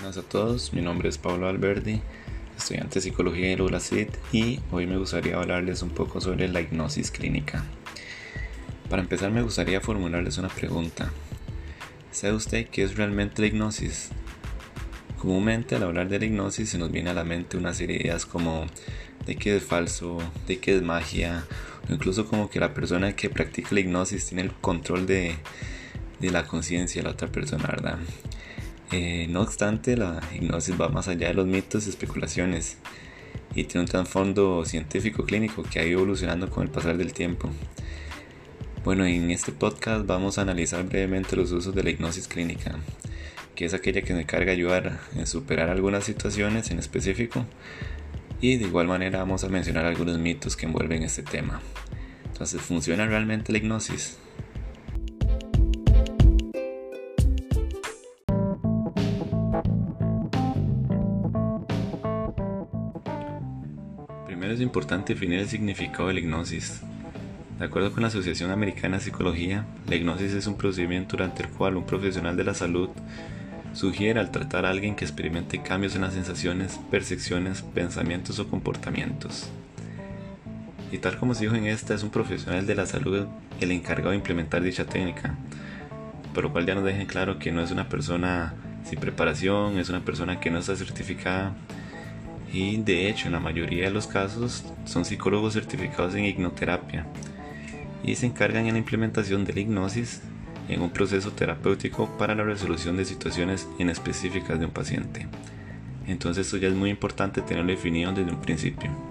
Buenas a todos, mi nombre es Pablo Alberdi, estudiante de psicología de ULACID y hoy me gustaría hablarles un poco sobre la hipnosis clínica. Para empezar me gustaría formularles una pregunta. ¿Sabe usted qué es realmente la hipnosis? Comúnmente al hablar de la hipnosis se nos viene a la mente una serie de ideas como de que es falso, de que es magia, o incluso como que la persona que practica la hipnosis tiene el control de, de la conciencia de la otra persona, ¿verdad? Eh, no obstante, la hipnosis va más allá de los mitos y especulaciones y tiene un trasfondo científico clínico que ha ido evolucionando con el pasar del tiempo. Bueno, en este podcast vamos a analizar brevemente los usos de la hipnosis clínica, que es aquella que se encarga ayudar en superar algunas situaciones en específico y de igual manera vamos a mencionar algunos mitos que envuelven este tema. Entonces, ¿funciona realmente la hipnosis? Primero es importante definir el significado de la hipnosis. De acuerdo con la Asociación Americana de Psicología, la hipnosis es un procedimiento durante el cual un profesional de la salud sugiere al tratar a alguien que experimente cambios en las sensaciones, percepciones, pensamientos o comportamientos. Y tal como se dijo en esta, es un profesional de la salud el encargado de implementar dicha técnica, por lo cual ya nos dejen claro que no es una persona sin preparación, es una persona que no está certificada y de hecho en la mayoría de los casos son psicólogos certificados en hipnoterapia y se encargan en la implementación de la hipnosis en un proceso terapéutico para la resolución de situaciones inespecíficas de un paciente. Entonces esto ya es muy importante tenerlo definido desde un principio.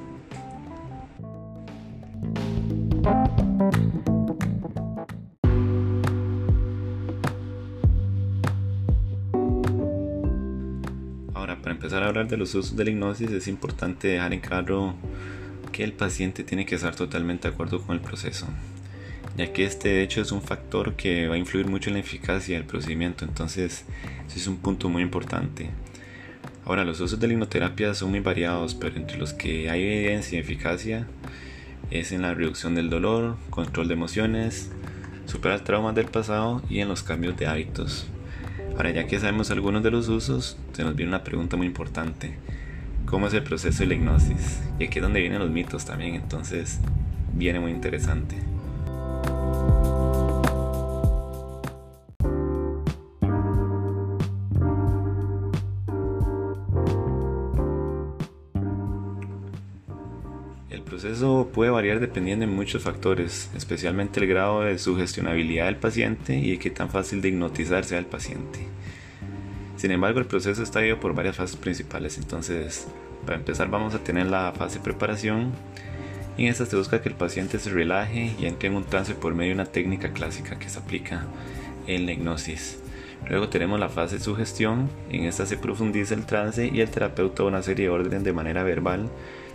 Ahora, para empezar a hablar de los usos de la hipnosis es importante dejar en claro que el paciente tiene que estar totalmente de acuerdo con el proceso ya que este hecho es un factor que va a influir mucho en la eficacia del procedimiento, entonces ese es un punto muy importante. Ahora, los usos de la hipnoterapia son muy variados, pero entre los que hay evidencia y eficacia es en la reducción del dolor, control de emociones, superar traumas del pasado y en los cambios de hábitos. Ahora, ya que sabemos algunos de los usos, se nos viene una pregunta muy importante. ¿Cómo es el proceso de la hipnosis? Y aquí es donde vienen los mitos también, entonces viene muy interesante. El proceso puede variar dependiendo de muchos factores, especialmente el grado de sugestionabilidad del paciente y de qué tan fácil de hipnotizar sea el paciente. Sin embargo, el proceso está dividido por varias fases principales, entonces para empezar vamos a tener la fase preparación. En esta se busca que el paciente se relaje y entre en un trance por medio de una técnica clásica que se aplica en la hipnosis. Luego tenemos la fase de sugestión, en esta se profundiza el trance y el terapeuta da una serie de órdenes de manera verbal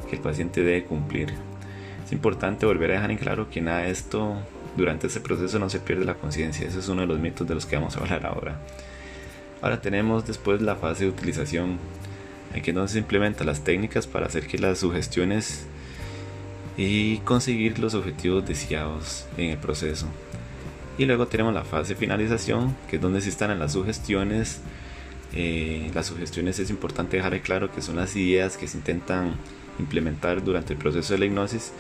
que el paciente debe cumplir. Es importante volver a dejar en claro que nada de esto durante este proceso no se pierde la conciencia, ese es uno de los mitos de los que vamos a hablar ahora. Ahora tenemos después la fase de utilización, aquí es donde se implementan las técnicas para hacer que las sugestiones y conseguir los objetivos deseados en el proceso. Y luego tenemos la fase de finalización, que es donde se están las sugestiones. Eh, las sugestiones es importante dejar claro que son las ideas que se intentan implementar durante el proceso de la hipnosis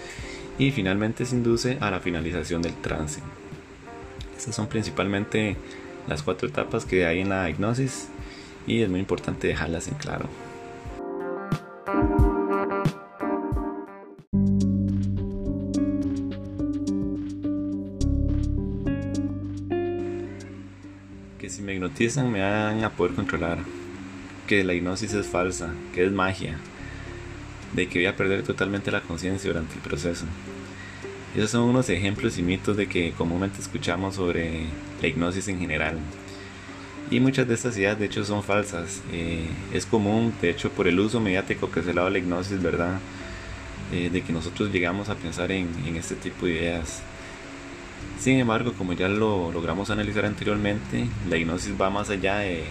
y finalmente se induce a la finalización del trance. Estas son principalmente las cuatro etapas que hay en la hipnosis y es muy importante dejarlas en claro. Hipnotizan me van a poder controlar, que la hipnosis es falsa, que es magia, de que voy a perder totalmente la conciencia durante el proceso. Esos son unos ejemplos y mitos de que comúnmente escuchamos sobre la hipnosis en general. Y muchas de estas ideas de hecho son falsas. Eh, es común, de hecho, por el uso mediático que se le da a la hipnosis, ¿verdad? Eh, de que nosotros llegamos a pensar en, en, este tipo de ideas. Sin embargo, como ya lo logramos analizar anteriormente, la hipnosis va más allá de,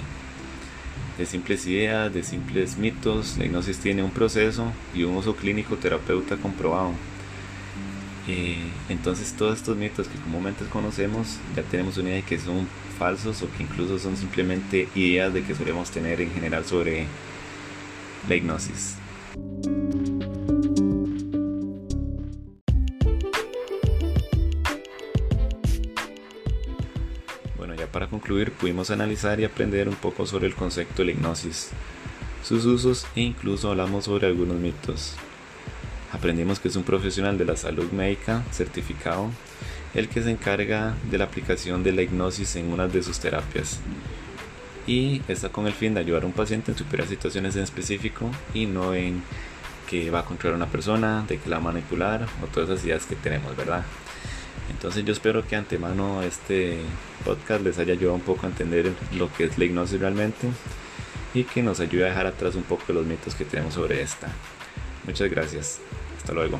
simples ideas, de simples mitos. La hipnosis tiene un proceso y un uso clínico terapeuta comprobado. Eh, entonces todos estos mitos que comúnmente conocemos ya tenemos una idea de que son falsos o que incluso son simplemente ideas de que solemos tener en general sobre la hipnosis. Bueno, ya para concluir pudimos analizar y aprender un poco sobre el concepto de la hipnosis, sus usos e incluso hablamos sobre algunos mitos. Aprendimos que es un profesional de la salud médica certificado el que se encarga de la aplicación de la hipnosis en una de sus terapias y está con el fin de ayudar a un paciente en superar situaciones en específico y no en que va a controlar a una persona, de que la va a manipular o todas esas ideas que tenemos, ¿verdad? Entonces yo espero que antemano este podcast les haya ayudado un poco a entender lo que es la hipnosis realmente y que nos ayude a dejar atrás un poco los mitos que tenemos sobre esta. Muchas gracias. Hasta luego.